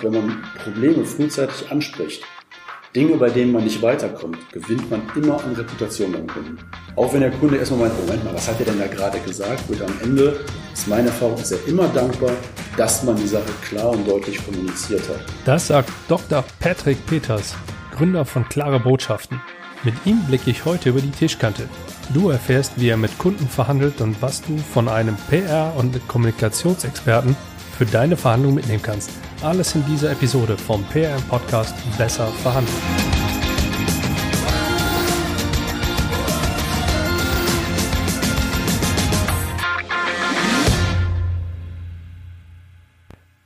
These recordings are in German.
Wenn man Probleme frühzeitig anspricht, Dinge, bei denen man nicht weiterkommt, gewinnt man immer an Reputation beim Kunden. Auch wenn der Kunde erstmal meint, Moment mal, was hat er denn da gerade gesagt, wird am Ende, ist meine Erfahrung, ist er immer dankbar, dass man die Sache klar und deutlich kommuniziert hat. Das sagt Dr. Patrick Peters, Gründer von Klare Botschaften. Mit ihm blicke ich heute über die Tischkante. Du erfährst, wie er mit Kunden verhandelt und was du von einem PR- und Kommunikationsexperten für deine Verhandlung mitnehmen kannst. Alles in dieser Episode vom PRM Podcast Besser verhandeln.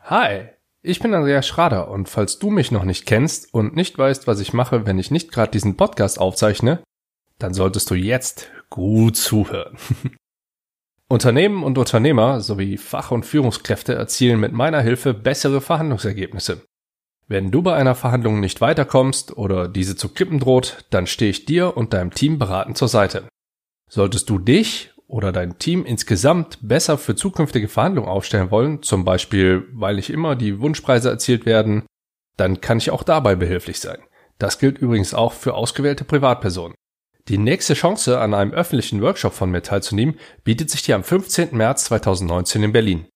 Hi, ich bin Andreas Schrader und falls du mich noch nicht kennst und nicht weißt, was ich mache, wenn ich nicht gerade diesen Podcast aufzeichne, dann solltest du jetzt gut zuhören. Unternehmen und Unternehmer sowie Fach- und Führungskräfte erzielen mit meiner Hilfe bessere Verhandlungsergebnisse. Wenn du bei einer Verhandlung nicht weiterkommst oder diese zu kippen droht, dann stehe ich dir und deinem Team beratend zur Seite. Solltest du dich oder dein Team insgesamt besser für zukünftige Verhandlungen aufstellen wollen, zum Beispiel weil nicht immer die Wunschpreise erzielt werden, dann kann ich auch dabei behilflich sein. Das gilt übrigens auch für ausgewählte Privatpersonen. Die nächste Chance, an einem öffentlichen Workshop von mir teilzunehmen, bietet sich dir am 15. März 2019 in Berlin.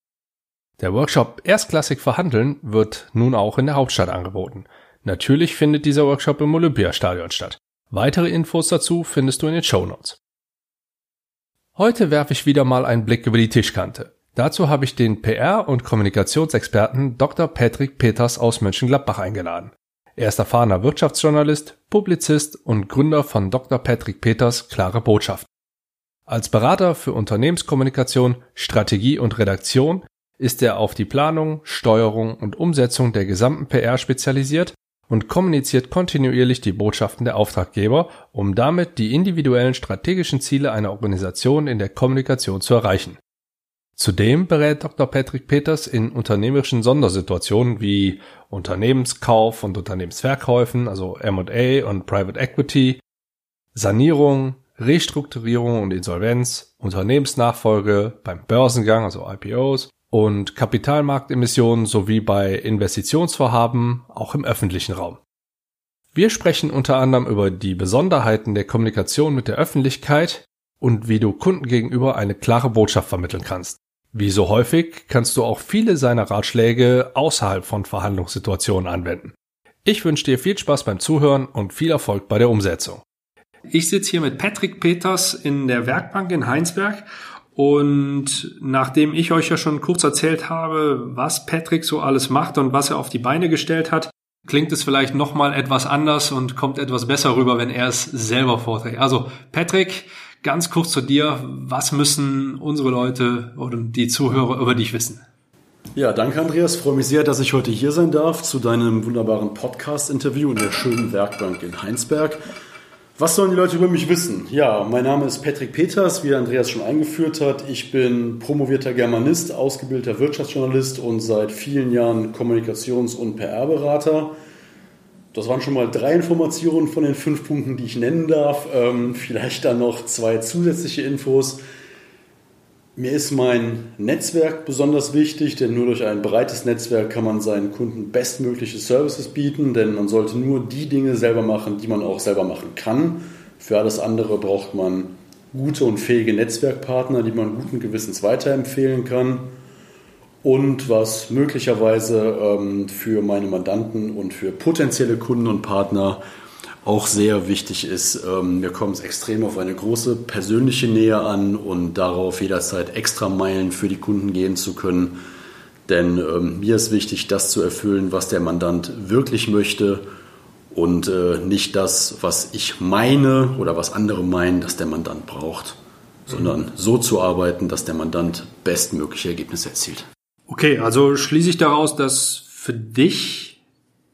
Der Workshop Erstklassig verhandeln wird nun auch in der Hauptstadt angeboten. Natürlich findet dieser Workshop im Olympiastadion statt. Weitere Infos dazu findest du in den Show Notes. Heute werfe ich wieder mal einen Blick über die Tischkante. Dazu habe ich den PR- und Kommunikationsexperten Dr. Patrick Peters aus Mönchengladbach eingeladen. Er ist erfahrener Wirtschaftsjournalist, Publizist und Gründer von Dr. Patrick Peters Klare Botschaft. Als Berater für Unternehmenskommunikation, Strategie und Redaktion ist er auf die Planung, Steuerung und Umsetzung der gesamten PR spezialisiert und kommuniziert kontinuierlich die Botschaften der Auftraggeber, um damit die individuellen strategischen Ziele einer Organisation in der Kommunikation zu erreichen. Zudem berät Dr. Patrick Peters in unternehmerischen Sondersituationen wie Unternehmenskauf und Unternehmensverkäufen, also M&A und Private Equity, Sanierung, Restrukturierung und Insolvenz, Unternehmensnachfolge beim Börsengang, also IPOs und Kapitalmarktemissionen sowie bei Investitionsvorhaben auch im öffentlichen Raum. Wir sprechen unter anderem über die Besonderheiten der Kommunikation mit der Öffentlichkeit und wie du Kunden gegenüber eine klare Botschaft vermitteln kannst. Wie so häufig kannst du auch viele seiner Ratschläge außerhalb von Verhandlungssituationen anwenden. Ich wünsche dir viel Spaß beim Zuhören und viel Erfolg bei der Umsetzung. Ich sitze hier mit Patrick Peters in der Werkbank in Heinsberg und nachdem ich euch ja schon kurz erzählt habe, was Patrick so alles macht und was er auf die Beine gestellt hat, klingt es vielleicht nochmal etwas anders und kommt etwas besser rüber, wenn er es selber vorträgt. Also Patrick, Ganz kurz zu dir, was müssen unsere Leute oder die Zuhörer über dich wissen? Ja, danke Andreas. Freue mich sehr, dass ich heute hier sein darf zu deinem wunderbaren Podcast-Interview in der schönen Werkbank in Heinsberg. Was sollen die Leute über mich wissen? Ja, mein Name ist Patrick Peters, wie Andreas schon eingeführt hat. Ich bin promovierter Germanist, ausgebildeter Wirtschaftsjournalist und seit vielen Jahren Kommunikations- und PR-Berater. Das waren schon mal drei Informationen von den fünf Punkten, die ich nennen darf. Ähm, vielleicht dann noch zwei zusätzliche Infos. Mir ist mein Netzwerk besonders wichtig, denn nur durch ein breites Netzwerk kann man seinen Kunden bestmögliche Services bieten, denn man sollte nur die Dinge selber machen, die man auch selber machen kann. Für alles andere braucht man gute und fähige Netzwerkpartner, die man guten Gewissens weiterempfehlen kann und was möglicherweise ähm, für meine Mandanten und für potenzielle Kunden und Partner auch sehr wichtig ist. Ähm, mir kommt es extrem auf eine große persönliche Nähe an und darauf jederzeit extra Meilen für die Kunden gehen zu können. Denn ähm, mir ist wichtig, das zu erfüllen, was der Mandant wirklich möchte und äh, nicht das, was ich meine oder was andere meinen, dass der Mandant braucht, sondern so zu arbeiten, dass der Mandant bestmögliche Ergebnisse erzielt. Okay, also schließe ich daraus, dass für dich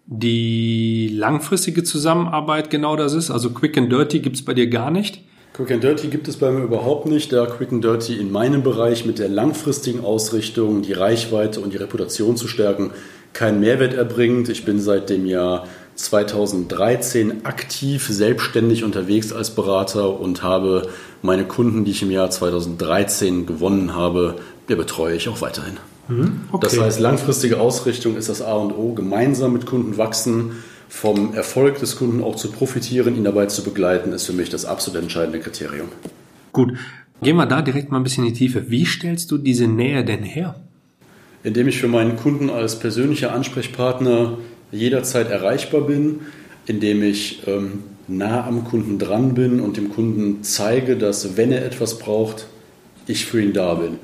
die langfristige Zusammenarbeit genau das ist. Also Quick and Dirty gibt es bei dir gar nicht. Quick and Dirty gibt es bei mir überhaupt nicht, da Quick and Dirty in meinem Bereich mit der langfristigen Ausrichtung, die Reichweite und die Reputation zu stärken, keinen Mehrwert erbringt. Ich bin seit dem Jahr 2013 aktiv selbstständig unterwegs als Berater und habe meine Kunden, die ich im Jahr 2013 gewonnen habe, betreue ich auch weiterhin. Mhm. Okay. Das heißt, langfristige Ausrichtung ist das A und O, gemeinsam mit Kunden wachsen, vom Erfolg des Kunden auch zu profitieren, ihn dabei zu begleiten, ist für mich das absolut entscheidende Kriterium. Gut, gehen wir da direkt mal ein bisschen in die Tiefe. Wie stellst du diese Nähe denn her? Indem ich für meinen Kunden als persönlicher Ansprechpartner jederzeit erreichbar bin, indem ich ähm, nah am Kunden dran bin und dem Kunden zeige, dass wenn er etwas braucht, ich für ihn da bin.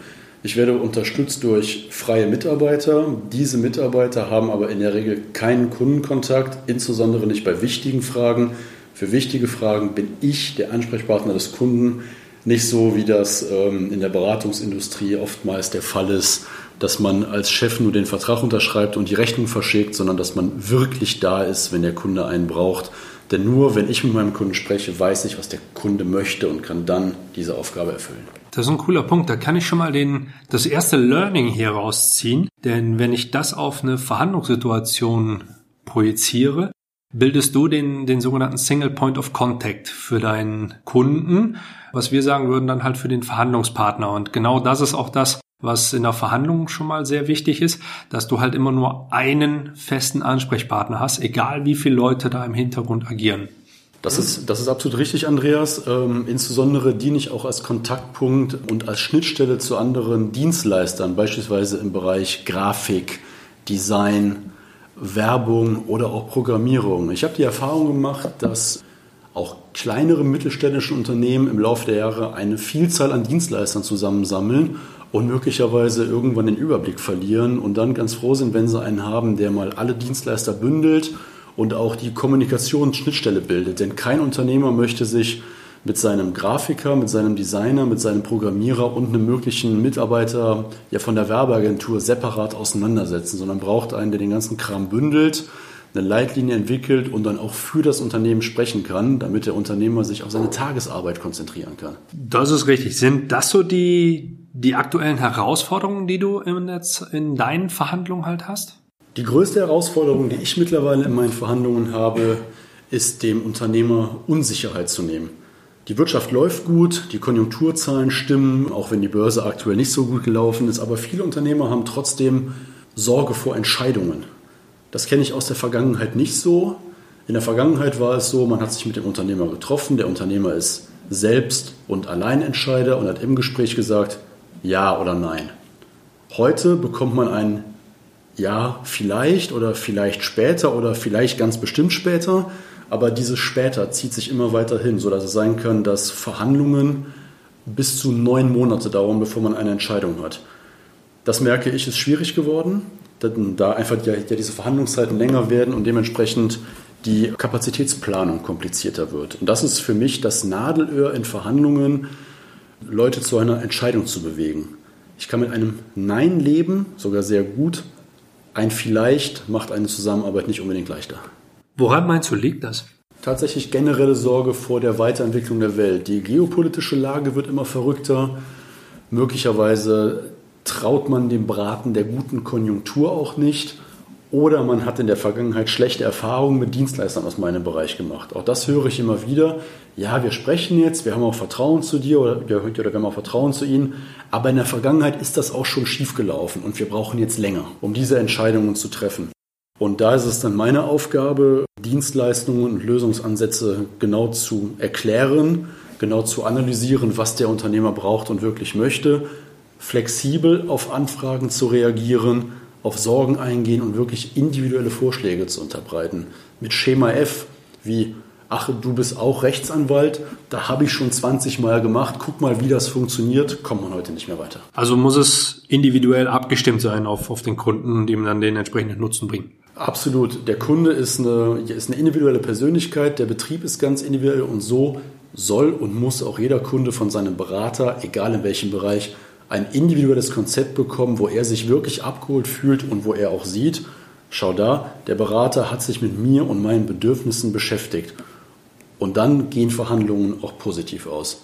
Ich werde unterstützt durch freie Mitarbeiter. Diese Mitarbeiter haben aber in der Regel keinen Kundenkontakt, insbesondere nicht bei wichtigen Fragen. Für wichtige Fragen bin ich der Ansprechpartner des Kunden, nicht so wie das ähm, in der Beratungsindustrie oftmals der Fall ist, dass man als Chef nur den Vertrag unterschreibt und die Rechnung verschickt, sondern dass man wirklich da ist, wenn der Kunde einen braucht. Denn nur wenn ich mit meinem Kunden spreche, weiß ich, was der Kunde möchte und kann dann diese Aufgabe erfüllen. Das ist ein cooler Punkt. Da kann ich schon mal den, das erste Learning hier rausziehen. Denn wenn ich das auf eine Verhandlungssituation projiziere, bildest du den, den sogenannten Single Point of Contact für deinen Kunden. Was wir sagen würden, dann halt für den Verhandlungspartner. Und genau das ist auch das, was in der Verhandlung schon mal sehr wichtig ist, dass du halt immer nur einen festen Ansprechpartner hast, egal wie viele Leute da im Hintergrund agieren. Das ist, das ist absolut richtig, Andreas. Ähm, insbesondere diene ich auch als Kontaktpunkt und als Schnittstelle zu anderen Dienstleistern, beispielsweise im Bereich Grafik, Design, Werbung oder auch Programmierung. Ich habe die Erfahrung gemacht, dass auch kleinere mittelständische Unternehmen im Laufe der Jahre eine Vielzahl an Dienstleistern zusammensammeln und möglicherweise irgendwann den Überblick verlieren und dann ganz froh sind, wenn sie einen haben, der mal alle Dienstleister bündelt und auch die Kommunikationsschnittstelle bildet. Denn kein Unternehmer möchte sich mit seinem Grafiker, mit seinem Designer, mit seinem Programmierer und einem möglichen Mitarbeiter ja von der Werbeagentur separat auseinandersetzen, sondern braucht einen, der den ganzen Kram bündelt, eine Leitlinie entwickelt und dann auch für das Unternehmen sprechen kann, damit der Unternehmer sich auf seine Tagesarbeit konzentrieren kann. Das ist richtig. Sind das so die, die aktuellen Herausforderungen, die du in, in deinen Verhandlungen halt hast? Die größte Herausforderung, die ich mittlerweile in meinen Verhandlungen habe, ist dem Unternehmer Unsicherheit zu nehmen. Die Wirtschaft läuft gut, die Konjunkturzahlen stimmen, auch wenn die Börse aktuell nicht so gut gelaufen ist, aber viele Unternehmer haben trotzdem Sorge vor Entscheidungen. Das kenne ich aus der Vergangenheit nicht so. In der Vergangenheit war es so, man hat sich mit dem Unternehmer getroffen, der Unternehmer ist selbst und Alleinentscheider und hat im Gespräch gesagt, ja oder nein. Heute bekommt man ein ja, vielleicht oder vielleicht später oder vielleicht ganz bestimmt später. Aber dieses später zieht sich immer weiter hin, sodass es sein kann, dass Verhandlungen bis zu neun Monate dauern, bevor man eine Entscheidung hat. Das merke ich, ist schwierig geworden, da einfach ja, diese Verhandlungszeiten länger werden und dementsprechend die Kapazitätsplanung komplizierter wird. Und das ist für mich das Nadelöhr in Verhandlungen, Leute zu einer Entscheidung zu bewegen. Ich kann mit einem Nein leben, sogar sehr gut, ein Vielleicht macht eine Zusammenarbeit nicht unbedingt leichter. Woran meinst du, liegt das? Tatsächlich generelle Sorge vor der Weiterentwicklung der Welt. Die geopolitische Lage wird immer verrückter. Möglicherweise traut man dem Braten der guten Konjunktur auch nicht. Oder man hat in der Vergangenheit schlechte Erfahrungen mit Dienstleistern aus meinem Bereich gemacht. Auch das höre ich immer wieder. Ja, wir sprechen jetzt, wir haben auch Vertrauen zu dir oder, oder wir haben auch Vertrauen zu Ihnen. Aber in der Vergangenheit ist das auch schon schiefgelaufen und wir brauchen jetzt länger, um diese Entscheidungen zu treffen. Und da ist es dann meine Aufgabe, Dienstleistungen und Lösungsansätze genau zu erklären, genau zu analysieren, was der Unternehmer braucht und wirklich möchte, flexibel auf Anfragen zu reagieren auf Sorgen eingehen und wirklich individuelle Vorschläge zu unterbreiten. Mit Schema F, wie, ach, du bist auch Rechtsanwalt, da habe ich schon 20 Mal gemacht, guck mal, wie das funktioniert, kommt man heute nicht mehr weiter. Also muss es individuell abgestimmt sein auf, auf den Kunden, die ihm dann den entsprechenden Nutzen bringen. Absolut. Der Kunde ist eine, ist eine individuelle Persönlichkeit, der Betrieb ist ganz individuell und so soll und muss auch jeder Kunde von seinem Berater, egal in welchem Bereich, ein individuelles Konzept bekommen, wo er sich wirklich abgeholt fühlt und wo er auch sieht, schau da, der Berater hat sich mit mir und meinen Bedürfnissen beschäftigt. Und dann gehen Verhandlungen auch positiv aus.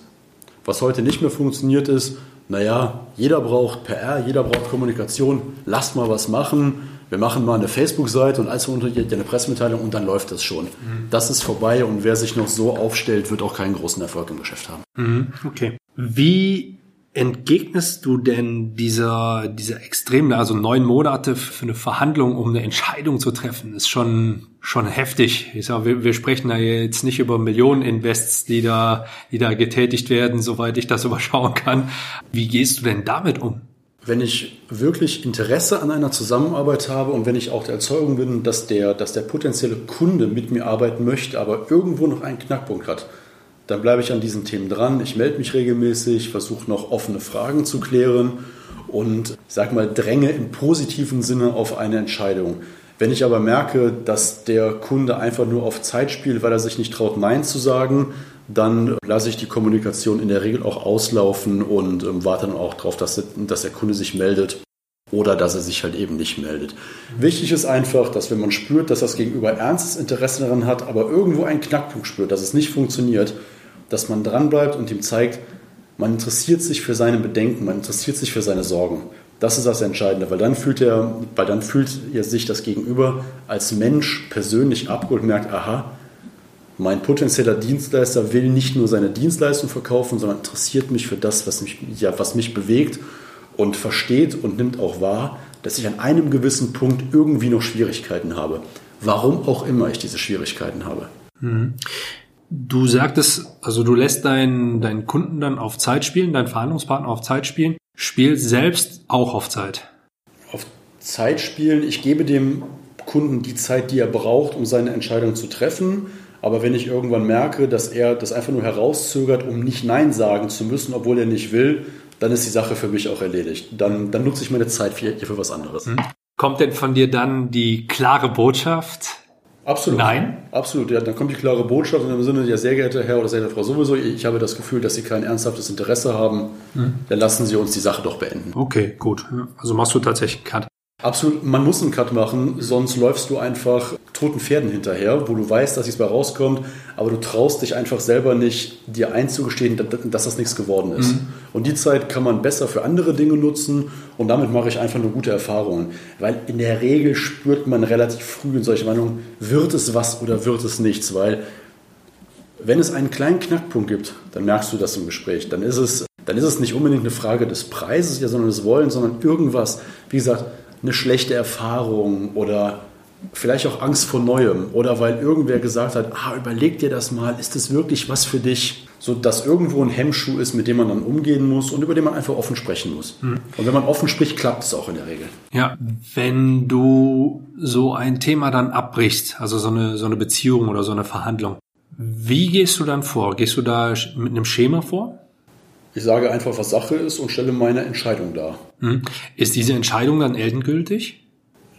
Was heute nicht mehr funktioniert ist, naja, jeder braucht PR, jeder braucht Kommunikation, lasst mal was machen. Wir machen mal eine Facebook-Seite und als untergeht eine Pressemitteilung und dann läuft das schon. Mhm. Das ist vorbei und wer sich noch so aufstellt, wird auch keinen großen Erfolg im Geschäft haben. Mhm, okay. Wie entgegnest du denn dieser, dieser extremen, also neun Monate für eine Verhandlung, um eine Entscheidung zu treffen, ist schon, schon heftig. Ich sag, wir, wir sprechen da jetzt nicht über Millionen Invests, die da, die da getätigt werden, soweit ich das überschauen kann. Wie gehst du denn damit um? Wenn ich wirklich Interesse an einer Zusammenarbeit habe und wenn ich auch der Erzeugung bin, dass der, dass der potenzielle Kunde mit mir arbeiten möchte, aber irgendwo noch einen Knackpunkt hat, dann bleibe ich an diesen Themen dran. Ich melde mich regelmäßig, versuche noch offene Fragen zu klären und sag mal, dränge im positiven Sinne auf eine Entscheidung. Wenn ich aber merke, dass der Kunde einfach nur auf Zeit spielt, weil er sich nicht traut, Nein zu sagen, dann lasse ich die Kommunikation in der Regel auch auslaufen und ähm, warte dann auch darauf, dass, dass der Kunde sich meldet oder dass er sich halt eben nicht meldet. Wichtig ist einfach, dass wenn man spürt, dass das Gegenüber ernstes Interesse daran hat, aber irgendwo einen Knackpunkt spürt, dass es nicht funktioniert, dass man dranbleibt und ihm zeigt, man interessiert sich für seine Bedenken, man interessiert sich für seine Sorgen. Das ist das Entscheidende, weil dann fühlt er, weil dann fühlt er sich das Gegenüber als Mensch persönlich abgeholt und merkt, aha, mein potenzieller Dienstleister will nicht nur seine Dienstleistung verkaufen, sondern interessiert mich für das, was mich, ja, was mich bewegt und versteht und nimmt auch wahr, dass ich an einem gewissen Punkt irgendwie noch Schwierigkeiten habe. Warum auch immer ich diese Schwierigkeiten habe. Du sagtest, also du lässt deinen, deinen Kunden dann auf Zeit spielen, deinen Verhandlungspartner auf Zeit spielen, spielst selbst auch auf Zeit. Auf Zeit spielen, ich gebe dem Kunden die Zeit, die er braucht, um seine Entscheidung zu treffen. Aber wenn ich irgendwann merke, dass er das einfach nur herauszögert, um nicht Nein sagen zu müssen, obwohl er nicht will, dann ist die Sache für mich auch erledigt. Dann, dann nutze ich meine Zeit für, für was anderes. Hm. Kommt denn von dir dann die klare Botschaft? Absolut. Nein? Absolut, ja. Dann kommt die klare Botschaft in dem Sinne, ja, sehr geehrter Herr oder sehr geehrte Frau sowieso, ich habe das Gefühl, dass Sie kein ernsthaftes Interesse haben. Hm. Dann lassen Sie uns die Sache doch beenden. Okay, gut. Also machst du tatsächlich einen Cut. Absolut, man muss einen Cut machen, sonst läufst du einfach toten Pferden hinterher, wo du weißt, dass mehr rauskommt, aber du traust dich einfach selber nicht, dir einzugestehen, dass das nichts geworden ist. Mhm. Und die Zeit kann man besser für andere Dinge nutzen und damit mache ich einfach nur gute Erfahrungen. Weil in der Regel spürt man relativ früh in solchen Meinungen, wird es was oder wird es nichts, weil wenn es einen kleinen Knackpunkt gibt, dann merkst du das im Gespräch. Dann ist es, dann ist es nicht unbedingt eine Frage des Preises, ja, sondern des Wollens, sondern irgendwas. Wie gesagt, eine schlechte Erfahrung oder vielleicht auch Angst vor Neuem oder weil irgendwer gesagt hat, ah, überleg dir das mal, ist das wirklich was für dich? So dass irgendwo ein Hemmschuh ist, mit dem man dann umgehen muss und über den man einfach offen sprechen muss. Mhm. Und wenn man offen spricht, klappt es auch in der Regel. Ja, wenn du so ein Thema dann abbrichst, also so eine, so eine Beziehung oder so eine Verhandlung, wie gehst du dann vor? Gehst du da mit einem Schema vor? Ich sage einfach, was Sache ist und stelle meine Entscheidung dar. Hm. Ist diese Entscheidung dann endgültig?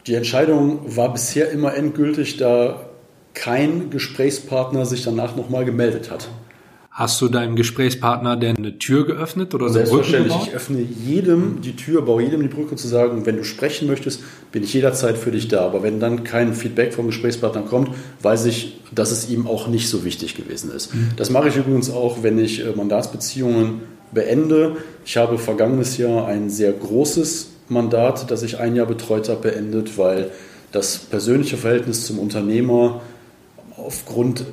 Die Entscheidung war bisher immer endgültig, da kein Gesprächspartner sich danach nochmal gemeldet hat. Hast du deinem Gesprächspartner denn eine Tür geöffnet oder Selbstverständlich. Ich öffne jedem die Tür, baue jedem die Brücke zu sagen, wenn du sprechen möchtest, bin ich jederzeit für dich da. Aber wenn dann kein Feedback vom Gesprächspartner kommt, weiß ich, dass es ihm auch nicht so wichtig gewesen ist. Mhm. Das mache ich übrigens auch, wenn ich äh, Mandatsbeziehungen beende. Ich habe vergangenes Jahr ein sehr großes Mandat, das ich ein Jahr betreut habe, beendet, weil das persönliche Verhältnis zum Unternehmer aufgrund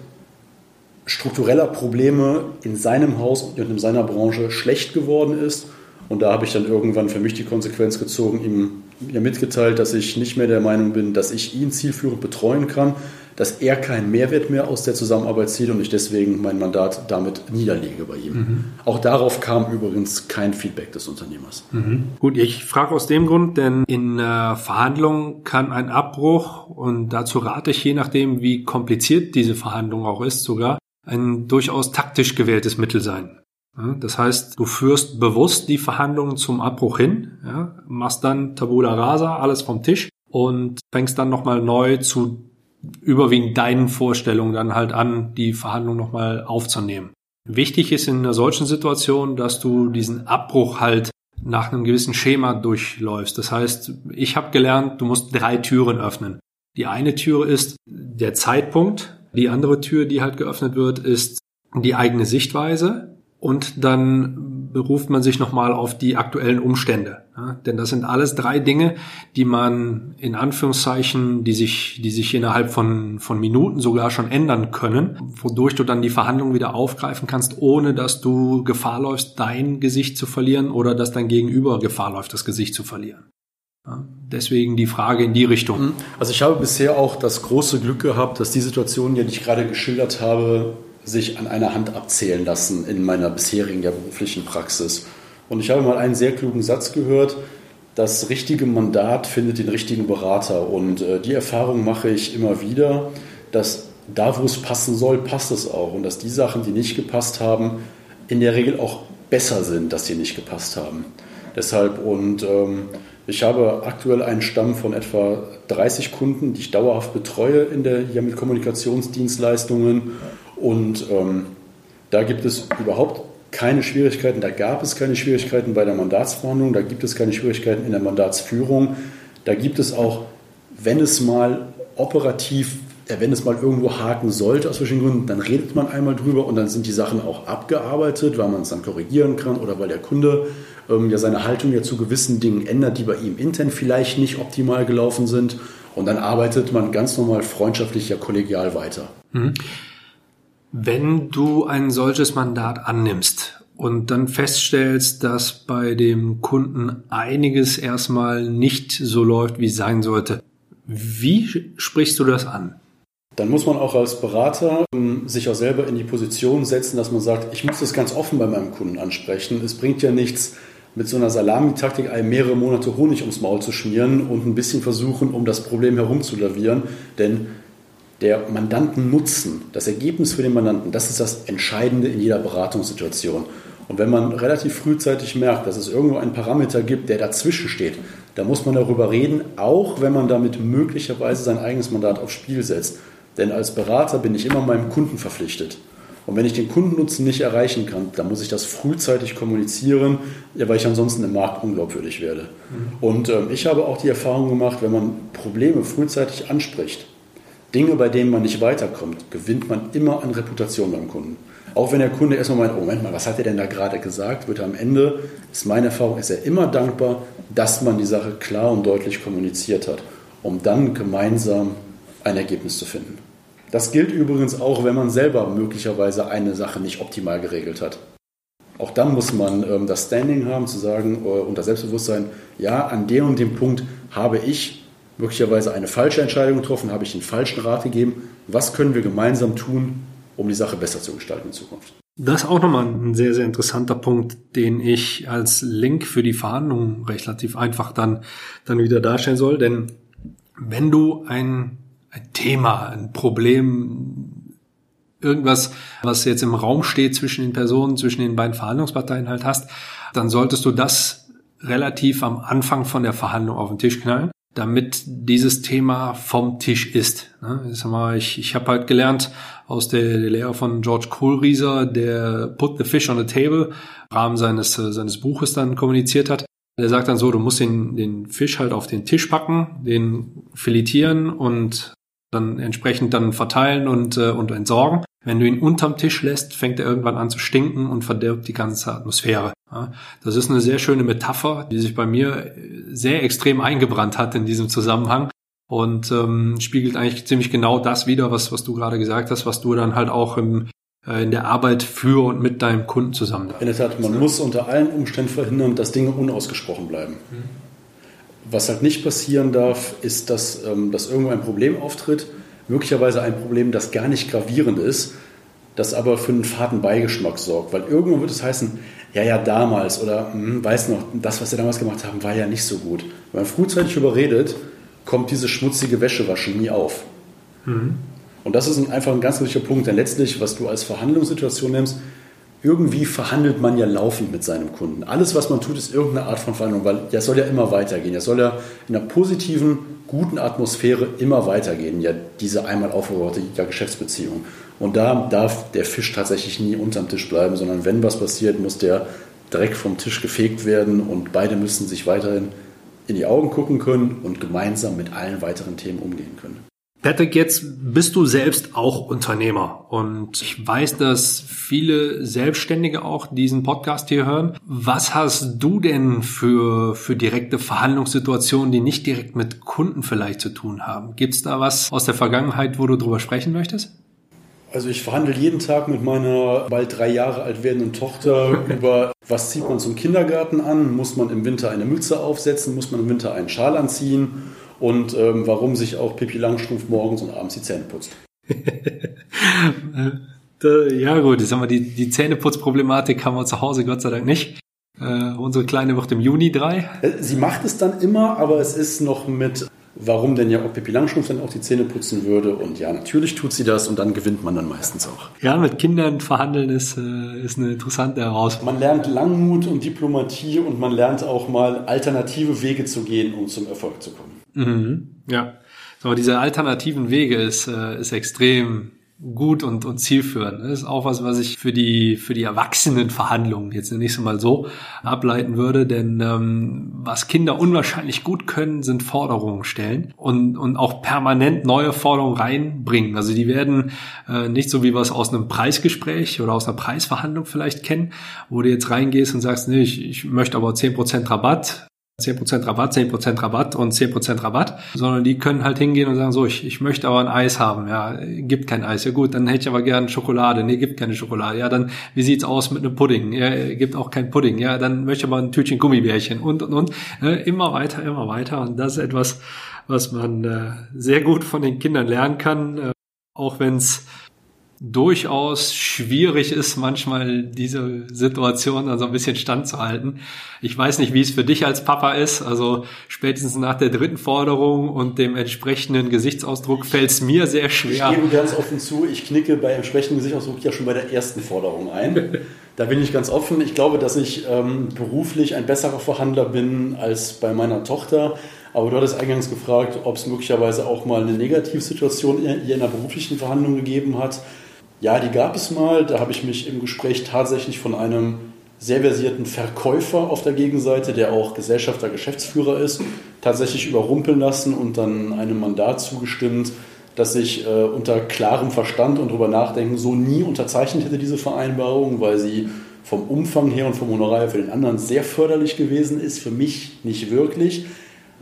struktureller Probleme in seinem Haus und in seiner Branche schlecht geworden ist. Und da habe ich dann irgendwann für mich die Konsequenz gezogen, ihm ja mitgeteilt, dass ich nicht mehr der Meinung bin, dass ich ihn zielführend betreuen kann, dass er keinen Mehrwert mehr aus der Zusammenarbeit zieht und ich deswegen mein Mandat damit niederlege bei ihm. Mhm. Auch darauf kam übrigens kein Feedback des Unternehmers. Mhm. Gut, ich frage aus dem Grund, denn in äh, Verhandlungen kann ein Abbruch, und dazu rate ich je nachdem, wie kompliziert diese Verhandlung auch ist, sogar ein durchaus taktisch gewähltes Mittel sein. Das heißt, du führst bewusst die Verhandlungen zum Abbruch hin, ja, machst dann Tabula Rasa, alles vom Tisch und fängst dann nochmal neu zu überwiegend deinen Vorstellungen dann halt an, die Verhandlung nochmal aufzunehmen. Wichtig ist in einer solchen Situation, dass du diesen Abbruch halt nach einem gewissen Schema durchläufst. Das heißt, ich habe gelernt, du musst drei Türen öffnen. Die eine Tür ist der Zeitpunkt, die andere Tür, die halt geöffnet wird, ist die eigene Sichtweise und dann beruft man sich nochmal auf die aktuellen Umstände. Ja, denn das sind alles drei Dinge, die man in Anführungszeichen, die sich, die sich innerhalb von, von Minuten sogar schon ändern können, wodurch du dann die Verhandlung wieder aufgreifen kannst, ohne dass du Gefahr läufst, dein Gesicht zu verlieren oder dass dein Gegenüber Gefahr läuft, das Gesicht zu verlieren. Deswegen die Frage in die Richtung. Also ich habe bisher auch das große Glück gehabt, dass die Situationen, die ich gerade geschildert habe, sich an einer Hand abzählen lassen in meiner bisherigen ja, beruflichen Praxis. Und ich habe mal einen sehr klugen Satz gehört, das richtige Mandat findet den richtigen Berater. Und äh, die Erfahrung mache ich immer wieder, dass da, wo es passen soll, passt es auch. Und dass die Sachen, die nicht gepasst haben, in der Regel auch besser sind, dass sie nicht gepasst haben. Deshalb und ähm, ich habe aktuell einen Stamm von etwa 30 Kunden, die ich dauerhaft betreue in der, ja, mit Kommunikationsdienstleistungen. Und ähm, da gibt es überhaupt keine Schwierigkeiten, da gab es keine Schwierigkeiten bei der Mandatsverhandlung, da gibt es keine Schwierigkeiten in der Mandatsführung, da gibt es auch, wenn es mal operativ, wenn es mal irgendwo haken sollte aus verschiedenen Gründen, dann redet man einmal drüber und dann sind die Sachen auch abgearbeitet, weil man es dann korrigieren kann oder weil der Kunde ähm, ja seine Haltung ja zu gewissen Dingen ändert, die bei ihm intern vielleicht nicht optimal gelaufen sind und dann arbeitet man ganz normal freundschaftlich ja kollegial weiter. Mhm. Wenn du ein solches Mandat annimmst und dann feststellst, dass bei dem Kunden einiges erstmal nicht so läuft, wie es sein sollte, wie sprichst du das an? Dann muss man auch als Berater ähm, sich auch selber in die Position setzen, dass man sagt, ich muss das ganz offen bei meinem Kunden ansprechen. Es bringt ja nichts, mit so einer Salamitaktik mehrere Monate Honig ums Maul zu schmieren und ein bisschen versuchen, um das Problem herumzulavieren. Denn der Mandantennutzen, das Ergebnis für den Mandanten, das ist das Entscheidende in jeder Beratungssituation. Und wenn man relativ frühzeitig merkt, dass es irgendwo einen Parameter gibt, der dazwischen steht, dann muss man darüber reden, auch wenn man damit möglicherweise sein eigenes Mandat aufs Spiel setzt. Denn als Berater bin ich immer meinem Kunden verpflichtet. Und wenn ich den Kundennutzen nicht erreichen kann, dann muss ich das frühzeitig kommunizieren, weil ich ansonsten im Markt unglaubwürdig werde. Mhm. Und äh, ich habe auch die Erfahrung gemacht, wenn man Probleme frühzeitig anspricht, Dinge, bei denen man nicht weiterkommt, gewinnt man immer an Reputation beim Kunden. Auch wenn der Kunde erstmal meint, oh Moment mal, was hat er denn da gerade gesagt, wird er am Ende, ist meine Erfahrung, ist er immer dankbar, dass man die Sache klar und deutlich kommuniziert hat, um dann gemeinsam ein Ergebnis zu finden. Das gilt übrigens auch, wenn man selber möglicherweise eine Sache nicht optimal geregelt hat. Auch dann muss man ähm, das Standing haben, zu sagen, äh, das Selbstbewusstsein, ja, an dem und dem Punkt habe ich möglicherweise eine falsche Entscheidung getroffen, habe ich den falschen Rat gegeben. Was können wir gemeinsam tun, um die Sache besser zu gestalten in Zukunft? Das ist auch nochmal ein sehr, sehr interessanter Punkt, den ich als Link für die Verhandlungen relativ einfach dann, dann wieder darstellen soll. Denn wenn du ein, ein Thema, ein Problem, irgendwas, was jetzt im Raum steht zwischen den Personen, zwischen den beiden Verhandlungsparteien halt hast, dann solltest du das relativ am Anfang von der Verhandlung auf den Tisch knallen damit dieses Thema vom Tisch ist. Ich, sag ich, ich habe halt gelernt aus der Lehre von George Kohlrieser, der Put the Fish on the Table im Rahmen seines, äh, seines Buches dann kommuniziert hat. Der sagt dann so, du musst den, den Fisch halt auf den Tisch packen, den filetieren und dann entsprechend dann verteilen und, äh, und entsorgen. Wenn du ihn unterm Tisch lässt, fängt er irgendwann an zu stinken und verdirbt die ganze Atmosphäre. Das ist eine sehr schöne Metapher, die sich bei mir sehr extrem eingebrannt hat in diesem Zusammenhang und ähm, spiegelt eigentlich ziemlich genau das wider, was, was du gerade gesagt hast, was du dann halt auch im, äh, in der Arbeit für und mit deinem Kunden zusammen. In der Tat, man muss unter allen Umständen verhindern, dass Dinge unausgesprochen bleiben. Mhm. Was halt nicht passieren darf, ist, dass, ähm, dass irgendwo ein Problem auftritt möglicherweise ein Problem, das gar nicht gravierend ist, das aber für einen faden Beigeschmack sorgt. Weil irgendwann wird es heißen, ja, ja, damals oder hm, weiß noch, das, was wir damals gemacht haben, war ja nicht so gut. Wenn man frühzeitig überredet, kommt diese schmutzige Wäschewaschen nie auf. Mhm. Und das ist einfach ein ganz wichtiger Punkt, denn letztlich, was du als Verhandlungssituation nimmst, irgendwie verhandelt man ja laufend mit seinem Kunden. Alles, was man tut, ist irgendeine Art von Verhandlung, weil das soll ja immer weitergehen. Das soll ja in einer positiven, guten Atmosphäre immer weitergehen, ja diese einmal aufgebaute ja, Geschäftsbeziehung. Und da darf der Fisch tatsächlich nie unterm Tisch bleiben, sondern wenn was passiert, muss der direkt vom Tisch gefegt werden und beide müssen sich weiterhin in die Augen gucken können und gemeinsam mit allen weiteren Themen umgehen können. Patrick, jetzt bist du selbst auch Unternehmer und ich weiß, dass viele Selbstständige auch diesen Podcast hier hören. Was hast du denn für, für direkte Verhandlungssituationen, die nicht direkt mit Kunden vielleicht zu tun haben? Gibt es da was aus der Vergangenheit, wo du drüber sprechen möchtest? Also ich verhandle jeden Tag mit meiner bald drei Jahre alt werdenden Tochter über, was zieht man zum Kindergarten an? Muss man im Winter eine Mütze aufsetzen? Muss man im Winter einen Schal anziehen? Und ähm, warum sich auch Pippi Langstrumpf morgens und abends die Zähne putzt. ja gut, ich sag mal, die, die Zähneputzproblematik haben wir zu Hause Gott sei Dank nicht. Äh, unsere Kleine wird im Juni drei. Äh, sie macht es dann immer, aber es ist noch mit, warum denn ja auch Pippi Langstrumpf dann auch die Zähne putzen würde. Und ja, natürlich tut sie das und dann gewinnt man dann meistens auch. Ja, mit Kindern verhandeln ist, äh, ist eine interessante Herausforderung. Man lernt Langmut und Diplomatie und man lernt auch mal alternative Wege zu gehen, um zum Erfolg zu kommen. Mhm. Ja, aber diese alternativen Wege ist, äh, ist extrem gut und, und zielführend. Das ist auch was, was ich für die, für die Erwachsenenverhandlungen jetzt nicht so mal so ableiten würde, denn ähm, was Kinder unwahrscheinlich gut können, sind Forderungen stellen und, und auch permanent neue Forderungen reinbringen. Also die werden äh, nicht so wie es aus einem Preisgespräch oder aus einer Preisverhandlung vielleicht kennen, wo du jetzt reingehst und sagst, nee, ich, ich möchte aber zehn Prozent Rabatt, 10% Rabatt, 10% Rabatt und 10% Rabatt, sondern die können halt hingehen und sagen, so, ich, ich möchte aber ein Eis haben, ja, gibt kein Eis, ja gut, dann hätte ich aber gern Schokolade, nee, gibt keine Schokolade, ja, dann, wie sieht's aus mit einem Pudding, ja, gibt auch kein Pudding, ja, dann möchte ich aber ein Tütchen Gummibärchen und, und, und, äh, immer weiter, immer weiter. Und das ist etwas, was man äh, sehr gut von den Kindern lernen kann, äh, auch wenn's durchaus schwierig ist, manchmal diese Situation dann so ein bisschen standzuhalten. Ich weiß nicht, wie es für dich als Papa ist. Also spätestens nach der dritten Forderung und dem entsprechenden Gesichtsausdruck fällt es mir sehr schwer. Ich gebe ganz offen zu, ich knicke bei entsprechendem Gesichtsausdruck ja schon bei der ersten Forderung ein. Da bin ich ganz offen. Ich glaube, dass ich ähm, beruflich ein besserer Verhandler bin als bei meiner Tochter. Aber du hattest eingangs gefragt, ob es möglicherweise auch mal eine Negativsituation in, in einer beruflichen Verhandlung gegeben hat. Ja, die gab es mal. Da habe ich mich im Gespräch tatsächlich von einem sehr versierten Verkäufer auf der Gegenseite, der auch Gesellschafter, Geschäftsführer ist, tatsächlich überrumpeln lassen und dann einem Mandat zugestimmt, dass ich äh, unter klarem Verstand und darüber nachdenken so nie unterzeichnet hätte, diese Vereinbarung, weil sie vom Umfang her und vom Honorar für den anderen sehr förderlich gewesen ist, für mich nicht wirklich.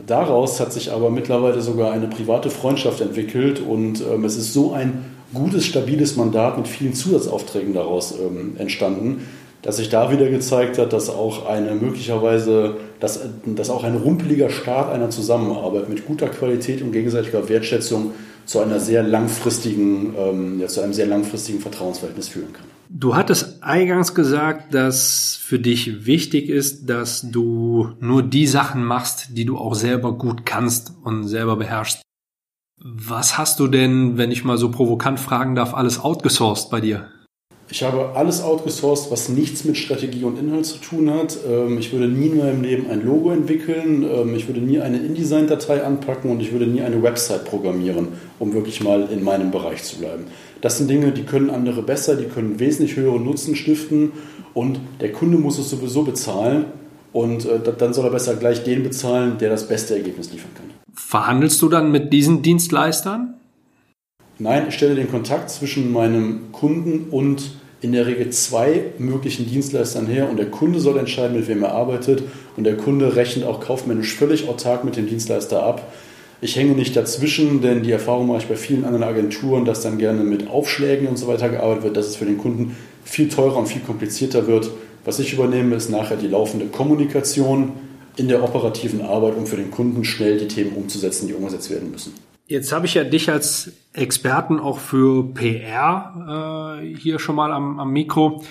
Daraus hat sich aber mittlerweile sogar eine private Freundschaft entwickelt und ähm, es ist so ein gutes, stabiles Mandat mit vielen Zusatzaufträgen daraus ähm, entstanden, dass sich da wieder gezeigt hat, dass auch eine möglicherweise, dass, dass auch ein rumpeliger Start einer Zusammenarbeit mit guter Qualität und gegenseitiger Wertschätzung zu einer sehr langfristigen, ähm, ja, zu einem sehr langfristigen Vertrauensverhältnis führen kann. Du hattest eingangs gesagt, dass für dich wichtig ist, dass du nur die Sachen machst, die du auch selber gut kannst und selber beherrschst. Was hast du denn, wenn ich mal so provokant fragen darf, alles outgesourced bei dir? Ich habe alles outgesourced, was nichts mit Strategie und Inhalt zu tun hat. Ähm, ich würde nie in meinem Leben ein Logo entwickeln, ähm, ich würde nie eine InDesign-Datei anpacken und ich würde nie eine Website programmieren, um wirklich mal in meinem Bereich zu bleiben. Das sind Dinge, die können andere besser, die können wesentlich höheren Nutzen stiften und der Kunde muss es sowieso bezahlen und äh, dann soll er besser gleich den bezahlen, der das beste Ergebnis liefern kann. Verhandelst du dann mit diesen Dienstleistern? Nein, ich stelle den Kontakt zwischen meinem Kunden und in der Regel zwei möglichen Dienstleistern her und der Kunde soll entscheiden, mit wem er arbeitet und der Kunde rechnet auch kaufmännisch völlig autark mit dem Dienstleister ab. Ich hänge nicht dazwischen, denn die Erfahrung mache ich bei vielen anderen Agenturen, dass dann gerne mit Aufschlägen und so weiter gearbeitet wird, dass es für den Kunden viel teurer und viel komplizierter wird. Was ich übernehme, ist nachher die laufende Kommunikation in der operativen Arbeit, um für den Kunden schnell die Themen umzusetzen, die umgesetzt werden müssen. Jetzt habe ich ja dich als Experten auch für PR äh, hier schon mal am, am Mikro.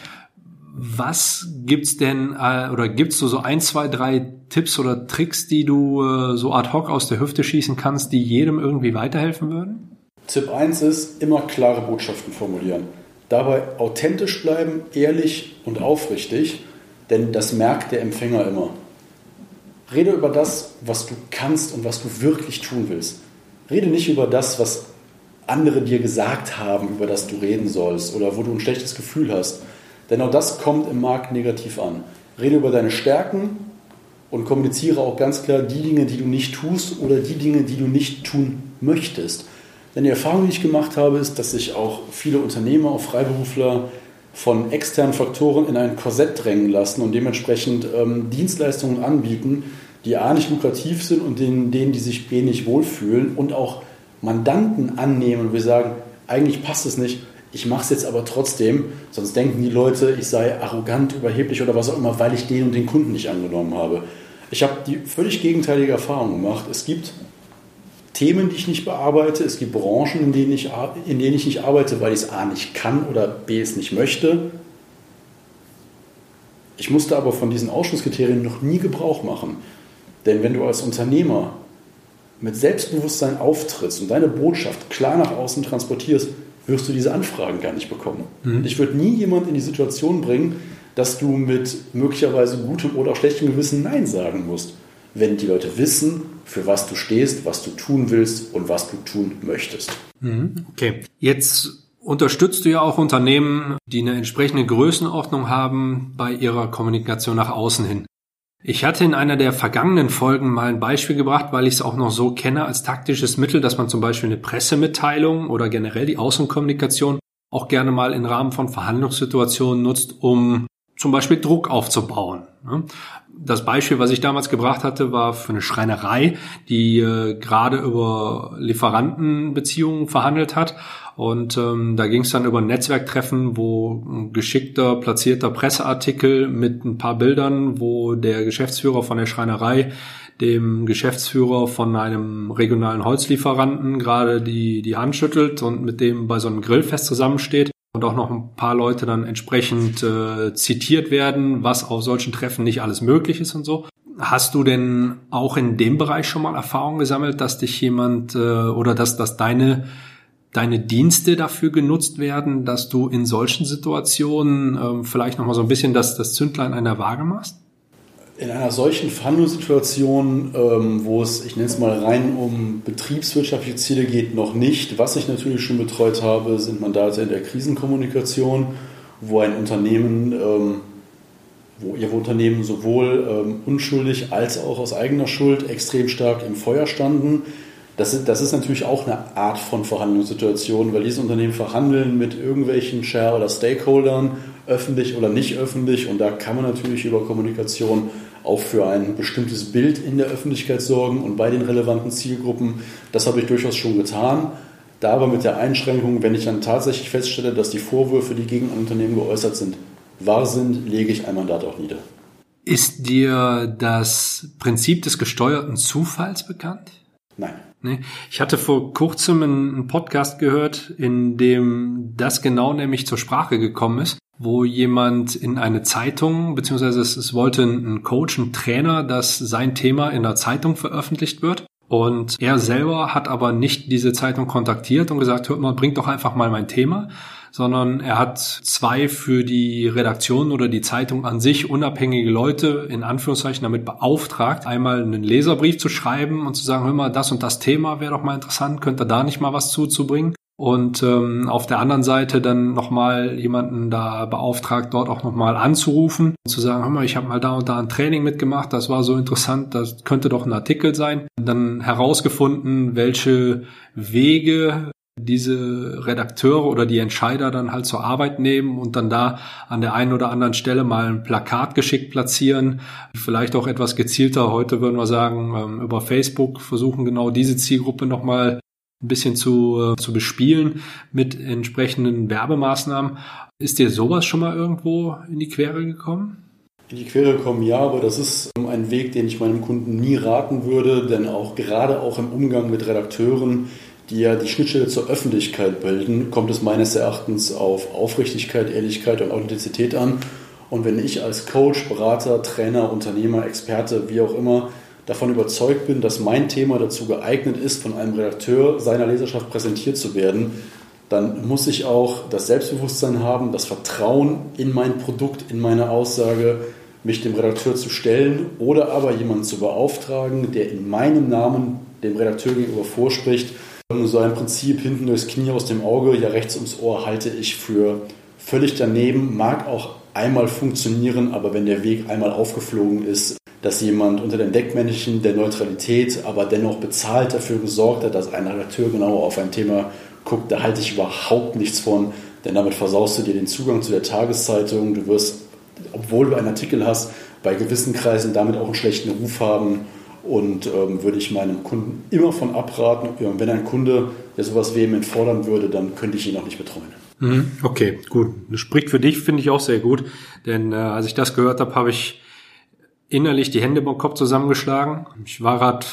Was gibt's denn äh, oder gibt's so, so ein, zwei, drei Tipps oder Tricks, die du äh, so ad hoc aus der Hüfte schießen kannst, die jedem irgendwie weiterhelfen würden? Tipp 1 ist immer klare Botschaften formulieren. Dabei authentisch bleiben, ehrlich und aufrichtig, denn das merkt der Empfänger immer. Rede über das, was du kannst und was du wirklich tun willst. Rede nicht über das, was andere dir gesagt haben, über das du reden sollst oder wo du ein schlechtes Gefühl hast. Denn auch das kommt im Markt negativ an. Rede über deine Stärken und kommuniziere auch ganz klar die Dinge, die du nicht tust oder die Dinge, die du nicht tun möchtest. Denn die Erfahrung, die ich gemacht habe, ist, dass sich auch viele Unternehmer, auch Freiberufler von externen Faktoren in ein Korsett drängen lassen und dementsprechend ähm, Dienstleistungen anbieten, die A nicht lukrativ sind und denen, denen, die sich B nicht wohlfühlen und auch Mandanten annehmen und wir sagen, eigentlich passt es nicht, ich mache es jetzt aber trotzdem, sonst denken die Leute, ich sei arrogant, überheblich oder was auch immer, weil ich den und den Kunden nicht angenommen habe. Ich habe die völlig gegenteilige Erfahrung gemacht. Es gibt Themen, die ich nicht bearbeite. Es gibt Branchen, in denen ich, in denen ich nicht arbeite, weil ich es A nicht kann oder B es nicht möchte. Ich musste aber von diesen Ausschlusskriterien noch nie Gebrauch machen. Denn wenn du als Unternehmer mit Selbstbewusstsein auftrittst und deine Botschaft klar nach außen transportierst, wirst du diese Anfragen gar nicht bekommen. Mhm. Ich würde nie jemand in die Situation bringen, dass du mit möglicherweise gutem oder schlechtem Gewissen Nein sagen musst wenn die Leute wissen, für was du stehst, was du tun willst und was du tun möchtest. Mhm. Okay, jetzt unterstützt du ja auch Unternehmen, die eine entsprechende Größenordnung haben bei ihrer Kommunikation nach außen hin. Ich hatte in einer der vergangenen Folgen mal ein Beispiel gebracht, weil ich es auch noch so kenne als taktisches Mittel, dass man zum Beispiel eine Pressemitteilung oder generell die Außenkommunikation auch gerne mal im Rahmen von Verhandlungssituationen nutzt, um zum Beispiel Druck aufzubauen. Ne? Das Beispiel, was ich damals gebracht hatte, war für eine Schreinerei, die äh, gerade über Lieferantenbeziehungen verhandelt hat. Und ähm, da ging es dann über ein Netzwerktreffen, wo ein geschickter, platzierter Presseartikel mit ein paar Bildern, wo der Geschäftsführer von der Schreinerei dem Geschäftsführer von einem regionalen Holzlieferanten gerade die, die Hand schüttelt und mit dem bei so einem Grillfest zusammensteht und auch noch ein paar Leute dann entsprechend äh, zitiert werden, was auf solchen Treffen nicht alles möglich ist und so. Hast du denn auch in dem Bereich schon mal Erfahrung gesammelt, dass dich jemand äh, oder dass, dass deine deine Dienste dafür genutzt werden, dass du in solchen Situationen ähm, vielleicht noch mal so ein bisschen das, das Zündlein einer Waage machst? In einer solchen Verhandlungssituation, ähm, wo es, ich nenne es mal rein um betriebswirtschaftliche Ziele geht, noch nicht. Was ich natürlich schon betreut habe, sind Mandate in der Krisenkommunikation, wo ein Unternehmen, ähm, wo ihr Unternehmen sowohl ähm, unschuldig als auch aus eigener Schuld extrem stark im Feuer standen. Das ist, das ist natürlich auch eine Art von Verhandlungssituation, weil diese Unternehmen verhandeln mit irgendwelchen Share- oder Stakeholdern, öffentlich oder nicht öffentlich. Und da kann man natürlich über Kommunikation auch für ein bestimmtes Bild in der Öffentlichkeit sorgen und bei den relevanten Zielgruppen. Das habe ich durchaus schon getan. Da aber mit der Einschränkung, wenn ich dann tatsächlich feststelle, dass die Vorwürfe, die gegen ein Unternehmen geäußert sind, wahr sind, lege ich ein Mandat auch nieder. Ist dir das Prinzip des gesteuerten Zufalls bekannt? Nein. Nee. Ich hatte vor kurzem einen Podcast gehört, in dem das genau nämlich zur Sprache gekommen ist wo jemand in eine Zeitung, beziehungsweise es, es wollte ein Coach, ein Trainer, dass sein Thema in der Zeitung veröffentlicht wird. Und er selber hat aber nicht diese Zeitung kontaktiert und gesagt, hört mal, bringt doch einfach mal mein Thema, sondern er hat zwei für die Redaktion oder die Zeitung an sich unabhängige Leute in Anführungszeichen damit beauftragt, einmal einen Leserbrief zu schreiben und zu sagen, hör mal, das und das Thema wäre doch mal interessant, könnt ihr da nicht mal was zuzubringen? und ähm, auf der anderen Seite dann nochmal jemanden da beauftragt, dort auch nochmal anzurufen, zu sagen, hör mal, ich habe mal da und da ein Training mitgemacht, das war so interessant, das könnte doch ein Artikel sein. Dann herausgefunden, welche Wege diese Redakteure oder die Entscheider dann halt zur Arbeit nehmen und dann da an der einen oder anderen Stelle mal ein Plakat geschickt platzieren, vielleicht auch etwas gezielter. Heute würden wir sagen, ähm, über Facebook versuchen genau diese Zielgruppe nochmal ein bisschen zu, äh, zu bespielen mit entsprechenden Werbemaßnahmen. Ist dir sowas schon mal irgendwo in die Quere gekommen? In die Quere gekommen, ja, aber das ist ein Weg, den ich meinem Kunden nie raten würde, denn auch gerade auch im Umgang mit Redakteuren, die ja die Schnittstelle zur Öffentlichkeit bilden, kommt es meines Erachtens auf Aufrichtigkeit, Ehrlichkeit und Authentizität an. Und wenn ich als Coach, Berater, Trainer, Unternehmer, Experte, wie auch immer, davon überzeugt bin, dass mein Thema dazu geeignet ist, von einem Redakteur seiner Leserschaft präsentiert zu werden, dann muss ich auch das Selbstbewusstsein haben, das Vertrauen in mein Produkt, in meine Aussage, mich dem Redakteur zu stellen oder aber jemanden zu beauftragen, der in meinem Namen dem Redakteur gegenüber vorspricht. So ein Prinzip hinten durchs Knie aus dem Auge, ja rechts ums Ohr halte ich für völlig daneben, mag auch einmal funktionieren, aber wenn der Weg einmal aufgeflogen ist, dass jemand unter dem Deckmännchen der Neutralität aber dennoch bezahlt dafür gesorgt hat, dass ein Redakteur genauer auf ein Thema guckt. Da halte ich überhaupt nichts von, denn damit versaust du dir den Zugang zu der Tageszeitung. Du wirst, obwohl du einen Artikel hast, bei gewissen Kreisen damit auch einen schlechten Ruf haben und ähm, würde ich meinem Kunden immer von abraten. Wenn ein Kunde der sowas vehement fordern würde, dann könnte ich ihn auch nicht betreuen. Mhm. Okay, gut. Das spricht für dich, finde ich auch sehr gut. Denn äh, als ich das gehört habe, habe ich innerlich die Hände beim Kopf zusammengeschlagen. Ich war gerade,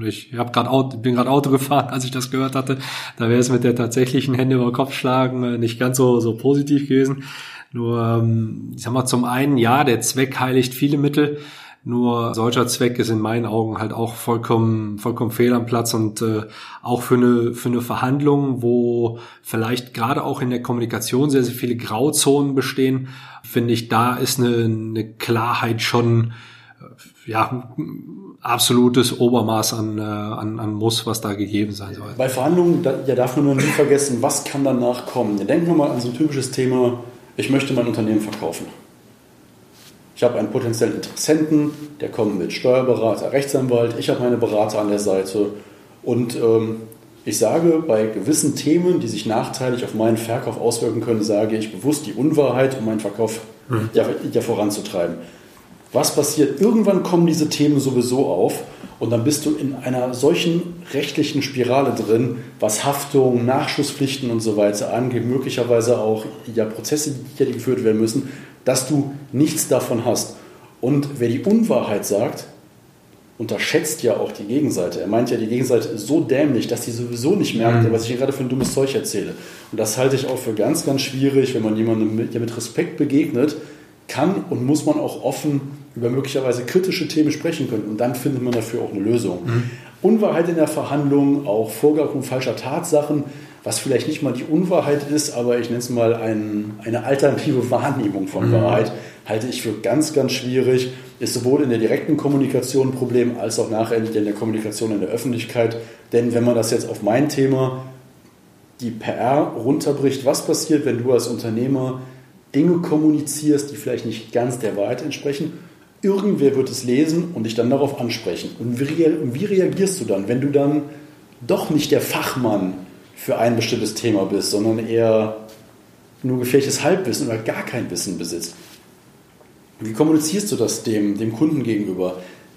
ich hab grad Auto, bin gerade Auto gefahren, als ich das gehört hatte. Da wäre es mit der tatsächlichen Hände beim Kopf schlagen äh, nicht ganz so so positiv gewesen. Nur, ähm, ich sag mal, zum einen, ja, der Zweck heiligt viele Mittel. Nur solcher Zweck ist in meinen Augen halt auch vollkommen, vollkommen fehl am Platz und äh, auch für eine, für eine Verhandlung, wo vielleicht gerade auch in der Kommunikation sehr, sehr viele Grauzonen bestehen, finde ich, da ist eine, eine Klarheit schon, äh, ja, absolutes Obermaß an, äh, an, an Muss, was da gegeben sein soll. Bei Verhandlungen, da, ja, darf man nur nie vergessen, was kann danach kommen. Denken wir mal an so ein typisches Thema, ich möchte mein Unternehmen verkaufen. Ich habe einen potenziellen Interessenten, der kommt mit Steuerberater, Rechtsanwalt, ich habe meine Berater an der Seite und ähm, ich sage, bei gewissen Themen, die sich nachteilig auf meinen Verkauf auswirken können, sage ich bewusst die Unwahrheit, um meinen Verkauf mhm. ja, ja, voranzutreiben. Was passiert? Irgendwann kommen diese Themen sowieso auf und dann bist du in einer solchen rechtlichen Spirale drin, was Haftung, Nachschusspflichten und so weiter angeht, möglicherweise auch ja, Prozesse, die geführt werden müssen, dass du nichts davon hast. Und wer die Unwahrheit sagt, unterschätzt ja auch die Gegenseite. Er meint ja, die Gegenseite ist so dämlich, dass sie sowieso nicht merkt, mhm. was ich hier gerade für ein dummes Zeug erzähle. Und das halte ich auch für ganz, ganz schwierig, wenn man jemandem mit, ja, mit Respekt begegnet, kann und muss man auch offen über möglicherweise kritische Themen sprechen können. Und dann findet man dafür auch eine Lösung. Mhm. Unwahrheit in der Verhandlung, auch Vorgaben falscher Tatsachen, was vielleicht nicht mal die Unwahrheit ist, aber ich nenne es mal ein, eine alternative Wahrnehmung von mhm. Wahrheit, halte ich für ganz, ganz schwierig. Ist sowohl in der direkten Kommunikation ein Problem, als auch nachher in der Kommunikation in der Öffentlichkeit. Denn wenn man das jetzt auf mein Thema, die PR runterbricht, was passiert, wenn du als Unternehmer Dinge kommunizierst, die vielleicht nicht ganz der Wahrheit entsprechen? Irgendwer wird es lesen und dich dann darauf ansprechen. Und wie, wie reagierst du dann, wenn du dann doch nicht der Fachmann für ein bestimmtes Thema bist, sondern eher nur gefährliches Halbwissen oder gar kein Wissen besitzt. Wie kommunizierst du das dem, dem Kunden gegenüber,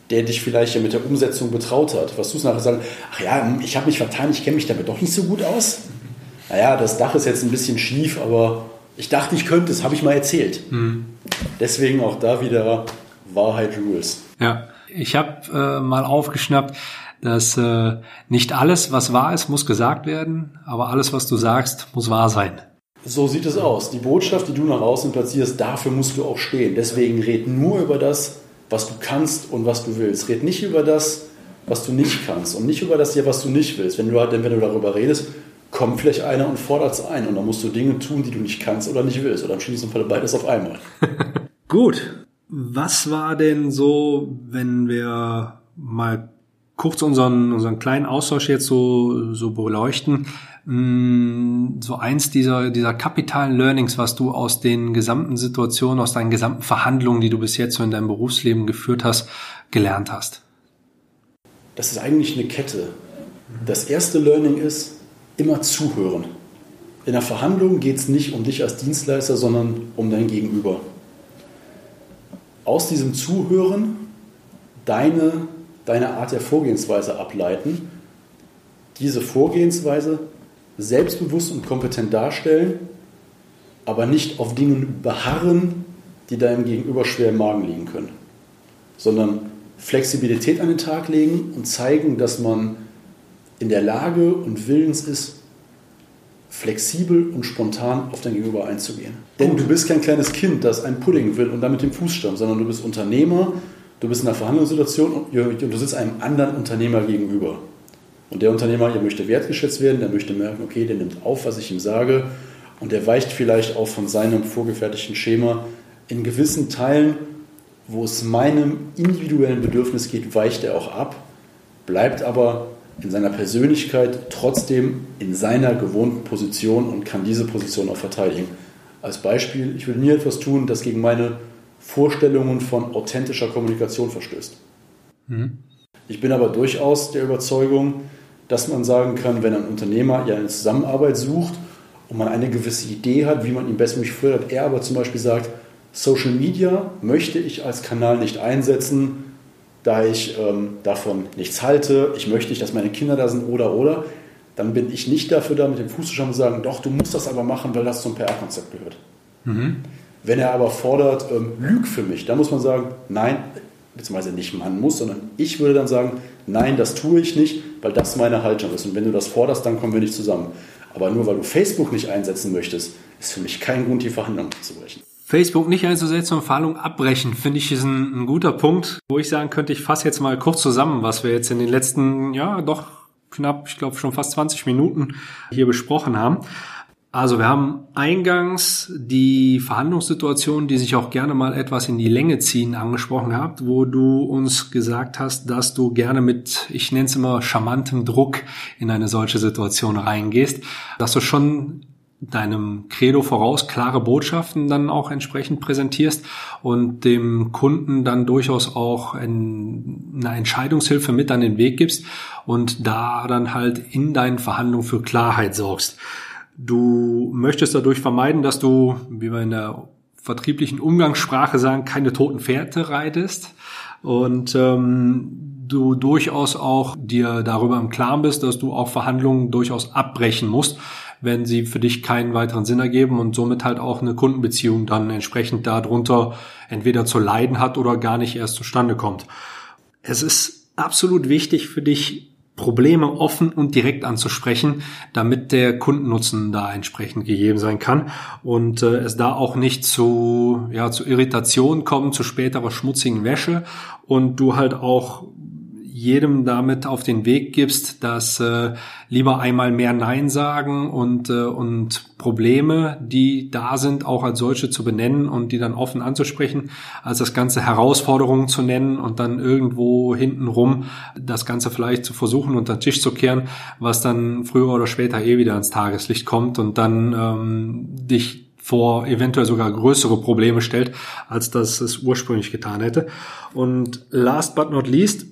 der dich vielleicht ja mit der Umsetzung betraut hat? Was du nachher sagen, ach ja, ich habe mich vertan, ich kenne mich damit doch nicht so gut aus? Naja, das Dach ist jetzt ein bisschen schief, aber ich dachte, ich könnte es, habe ich mal erzählt. Mhm. Deswegen auch da wieder Wahrheit Rules. Ja, ich habe äh, mal aufgeschnappt, dass äh, nicht alles, was wahr ist, muss gesagt werden, aber alles, was du sagst, muss wahr sein. So sieht es aus. Die Botschaft, die du nach außen platzierst, dafür musst du auch stehen. Deswegen red nur über das, was du kannst und was du willst. Red nicht über das, was du nicht kannst und nicht über das hier, was du nicht willst. Wenn du, denn wenn du darüber redest, kommt vielleicht einer und fordert es ein und dann musst du Dinge tun, die du nicht kannst oder nicht willst. Oder im schlimmsten Fall beides auf einmal. Gut. Was war denn so, wenn wir mal kurz unseren, unseren kleinen Austausch jetzt so, so beleuchten. Mm, so eins dieser, dieser kapitalen Learnings, was du aus den gesamten Situationen, aus deinen gesamten Verhandlungen, die du bis jetzt so in deinem Berufsleben geführt hast, gelernt hast? Das ist eigentlich eine Kette. Das erste Learning ist immer zuhören. In der Verhandlung geht es nicht um dich als Dienstleister, sondern um dein Gegenüber. Aus diesem Zuhören deine deine Art der Vorgehensweise ableiten, diese Vorgehensweise selbstbewusst und kompetent darstellen, aber nicht auf Dingen beharren, die deinem Gegenüber schwer im Magen liegen können, sondern Flexibilität an den Tag legen und zeigen, dass man in der Lage und willens ist, flexibel und spontan auf dein Gegenüber einzugehen. Denn du bist kein kleines Kind, das einen Pudding will und damit den Fuß stammt, sondern du bist Unternehmer, du bist in einer Verhandlungssituation und, du sitzt einem anderen Unternehmer gegenüber. Und der Unternehmer, der möchte wertgeschätzt werden, der möchte merken, okay, der nimmt auf, was ich ihm sage und der weicht vielleicht auch von seinem vorgefertigten Schema in gewissen Teilen, wo es meinem individuellen Bedürfnis geht, weicht er auch ab, bleibt aber in seiner Persönlichkeit trotzdem in seiner gewohnten Position und kann diese Position auch verteidigen. Als Beispiel, ich will nie etwas tun, das gegen meine Vorstellungen von authentischer Kommunikation verstößt. Mhm. Ich bin aber durchaus der Überzeugung, dass man sagen kann, wenn ein Unternehmer ja eine Zusammenarbeit sucht und man eine gewisse Idee hat, wie man ihn bestmöglich fördert, er aber zum Beispiel sagt, Social Media möchte ich als Kanal nicht einsetzen, da ich ähm, davon nichts halte, ich möchte nicht, dass meine Kinder da sind oder oder, dann bin ich nicht dafür da, mit dem Fuß zu schauen und sagen, doch, du musst das aber machen, weil das zum PR-Konzept gehört. Mhm. Wenn er aber fordert, ähm, lüg für mich, dann muss man sagen, nein, beziehungsweise nicht man muss, sondern ich würde dann sagen, nein, das tue ich nicht, weil das meine Haltung ist. Und wenn du das forderst, dann kommen wir nicht zusammen. Aber nur weil du Facebook nicht einsetzen möchtest, ist für mich kein Grund, die Verhandlungen zu brechen. Facebook nicht einzusetzen und Verhandlungen abbrechen, finde ich, ist ein, ein, guter Punkt, wo ich sagen könnte, ich fasse jetzt mal kurz zusammen, was wir jetzt in den letzten, ja, doch knapp, ich glaube schon fast 20 Minuten hier besprochen haben. Also wir haben eingangs die Verhandlungssituation, die sich auch gerne mal etwas in die Länge ziehen, angesprochen gehabt, wo du uns gesagt hast, dass du gerne mit, ich nenne es immer, charmantem Druck in eine solche Situation reingehst, dass du schon deinem Credo voraus klare Botschaften dann auch entsprechend präsentierst und dem Kunden dann durchaus auch eine Entscheidungshilfe mit an den Weg gibst und da dann halt in deinen Verhandlungen für Klarheit sorgst. Du möchtest dadurch vermeiden, dass du, wie wir in der vertrieblichen Umgangssprache sagen, keine toten Pferde reitest und ähm, du durchaus auch dir darüber im Klaren bist, dass du auch Verhandlungen durchaus abbrechen musst, wenn sie für dich keinen weiteren Sinn ergeben und somit halt auch eine Kundenbeziehung dann entsprechend darunter entweder zu leiden hat oder gar nicht erst zustande kommt. Es ist absolut wichtig für dich, Probleme offen und direkt anzusprechen, damit der Kundennutzen da entsprechend gegeben sein kann und äh, es da auch nicht zu, ja, zu Irritation kommt, zu späterer schmutzigen Wäsche und du halt auch jedem damit auf den Weg gibst, dass äh, lieber einmal mehr Nein sagen und, äh, und Probleme, die da sind, auch als solche zu benennen und die dann offen anzusprechen, als das Ganze Herausforderungen zu nennen und dann irgendwo hintenrum das Ganze vielleicht zu versuchen unter den Tisch zu kehren, was dann früher oder später eh wieder ans Tageslicht kommt und dann ähm, dich vor eventuell sogar größere Probleme stellt, als das es ursprünglich getan hätte. Und last but not least,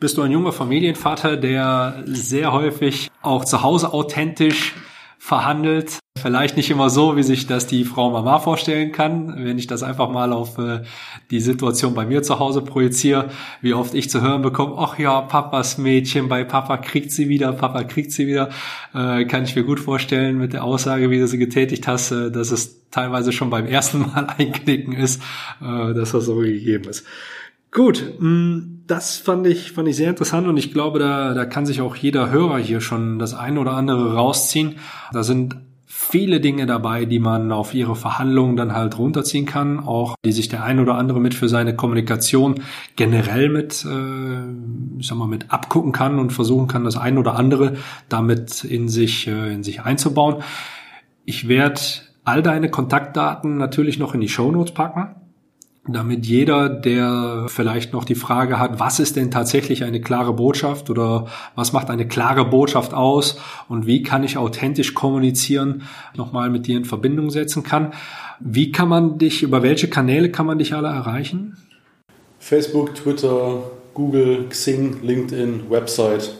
bist du ein junger Familienvater, der sehr häufig auch zu Hause authentisch verhandelt. Vielleicht nicht immer so, wie sich das die Frau Mama vorstellen kann. Wenn ich das einfach mal auf äh, die Situation bei mir zu Hause projiziere, wie oft ich zu hören bekomme, ach ja, Papas Mädchen, bei Papa kriegt sie wieder, Papa kriegt sie wieder, äh, kann ich mir gut vorstellen mit der Aussage, wie du sie getätigt hast, äh, dass es teilweise schon beim ersten Mal einknicken ist, äh, dass das so gegeben ist. Gut, mm, das fand ich, fand ich sehr interessant und ich glaube, da, da kann sich auch jeder Hörer hier schon das eine oder andere rausziehen. Da sind viele Dinge dabei, die man auf ihre Verhandlungen dann halt runterziehen kann, auch die sich der ein oder andere mit für seine Kommunikation generell mit, äh, ich sag mal, mit abgucken kann und versuchen kann, das ein oder andere damit in sich, äh, in sich einzubauen. Ich werde all deine Kontaktdaten natürlich noch in die Show Notes packen damit jeder, der vielleicht noch die Frage hat, was ist denn tatsächlich eine klare Botschaft oder was macht eine klare Botschaft aus und wie kann ich authentisch kommunizieren, nochmal mit dir in Verbindung setzen kann. Wie kann man dich, über welche Kanäle kann man dich alle erreichen? Facebook, Twitter, Google, Xing, LinkedIn, Website.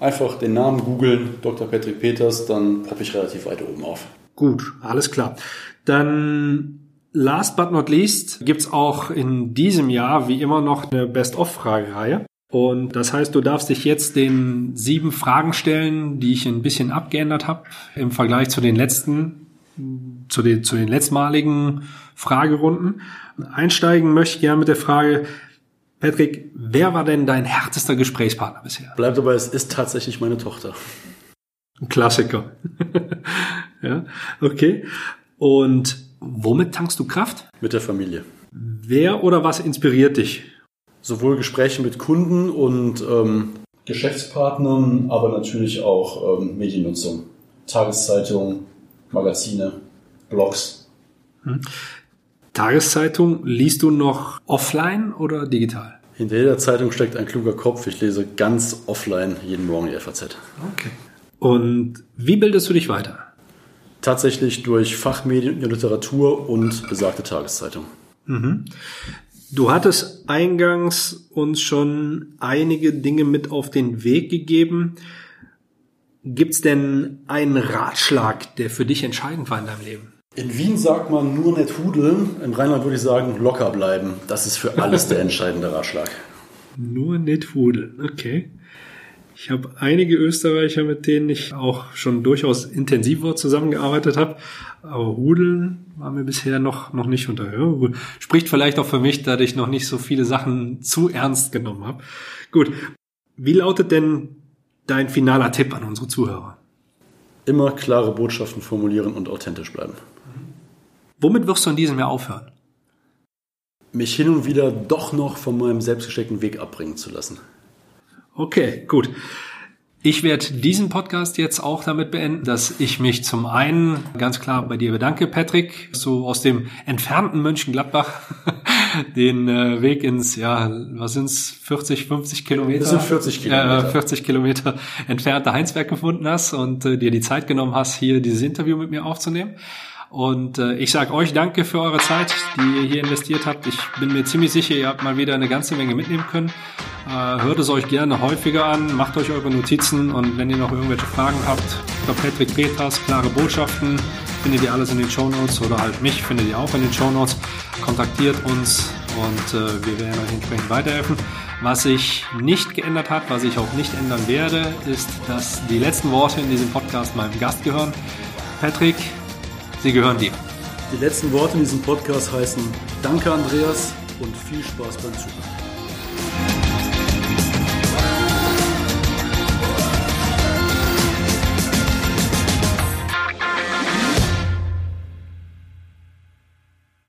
Einfach den Namen googeln, Dr. Patrick Peters, dann poppe ich relativ weit oben auf. Gut, alles klar. Dann Last but not least gibt's auch in diesem Jahr wie immer noch eine Best-of-Fragereihe. Und das heißt, du darfst dich jetzt den sieben Fragen stellen, die ich ein bisschen abgeändert habe im Vergleich zu den letzten, zu den, zu den letztmaligen Fragerunden. Einsteigen möchte ich gerne mit der Frage, Patrick, wer war denn dein härtester Gesprächspartner bisher? Bleibt dabei, es ist tatsächlich meine Tochter. Ein Klassiker. ja, okay. Und Womit tankst du Kraft? Mit der Familie. Wer oder was inspiriert dich? Sowohl Gespräche mit Kunden und ähm, Geschäftspartnern, aber natürlich auch ähm, Mediennutzung. Tageszeitung, Magazine, Blogs. Hm. Tageszeitung liest du noch offline oder digital? Hinter jeder Zeitung steckt ein kluger Kopf. Ich lese ganz offline jeden Morgen die FAZ. Okay. Und wie bildest du dich weiter? Tatsächlich durch Fachmedien, Literatur und besagte Tageszeitung. Mhm. Du hattest eingangs uns schon einige Dinge mit auf den Weg gegeben. Gibt's denn einen Ratschlag, der für dich entscheidend war in deinem Leben? In Wien sagt man nur nicht hudeln. Im Rheinland würde ich sagen, locker bleiben. Das ist für alles der entscheidende Ratschlag. Nur nicht hudeln, okay. Ich habe einige Österreicher, mit denen ich auch schon durchaus intensiver zusammengearbeitet habe. Aber Hudeln war mir bisher noch, noch nicht unter. Ja, spricht vielleicht auch für mich, dass ich noch nicht so viele Sachen zu ernst genommen habe. Gut. Wie lautet denn dein finaler Tipp an unsere Zuhörer? Immer klare Botschaften formulieren und authentisch bleiben. Womit wirst du in diesem Jahr aufhören? Mich hin und wieder doch noch von meinem selbstgesteckten Weg abbringen zu lassen. Okay, gut. Ich werde diesen Podcast jetzt auch damit beenden, dass ich mich zum einen ganz klar bei dir bedanke, Patrick, so aus dem entfernten Mönchengladbach den äh, Weg ins, ja, was sind's, 40, 50 Kilometer? Das sind 40 Kilometer. Äh, 40 Kilometer entfernte Heinsberg gefunden hast und äh, dir die Zeit genommen hast, hier dieses Interview mit mir aufzunehmen. Und äh, ich sage euch danke für eure Zeit, die ihr hier investiert habt. Ich bin mir ziemlich sicher, ihr habt mal wieder eine ganze Menge mitnehmen können. Äh, hört es euch gerne häufiger an, macht euch eure Notizen und wenn ihr noch irgendwelche Fragen habt, der Patrick Peters, klare Botschaften, findet ihr alles in den Show Notes oder halt mich findet ihr auch in den Show Notes. Kontaktiert uns und äh, wir werden euch entsprechend weiterhelfen. Was sich nicht geändert hat, was ich auch nicht ändern werde, ist, dass die letzten Worte in diesem Podcast meinem Gast gehören. Patrick, Sie gehören dir. Die letzten Worte in diesem Podcast heißen Danke, Andreas, und viel Spaß beim Zuhören.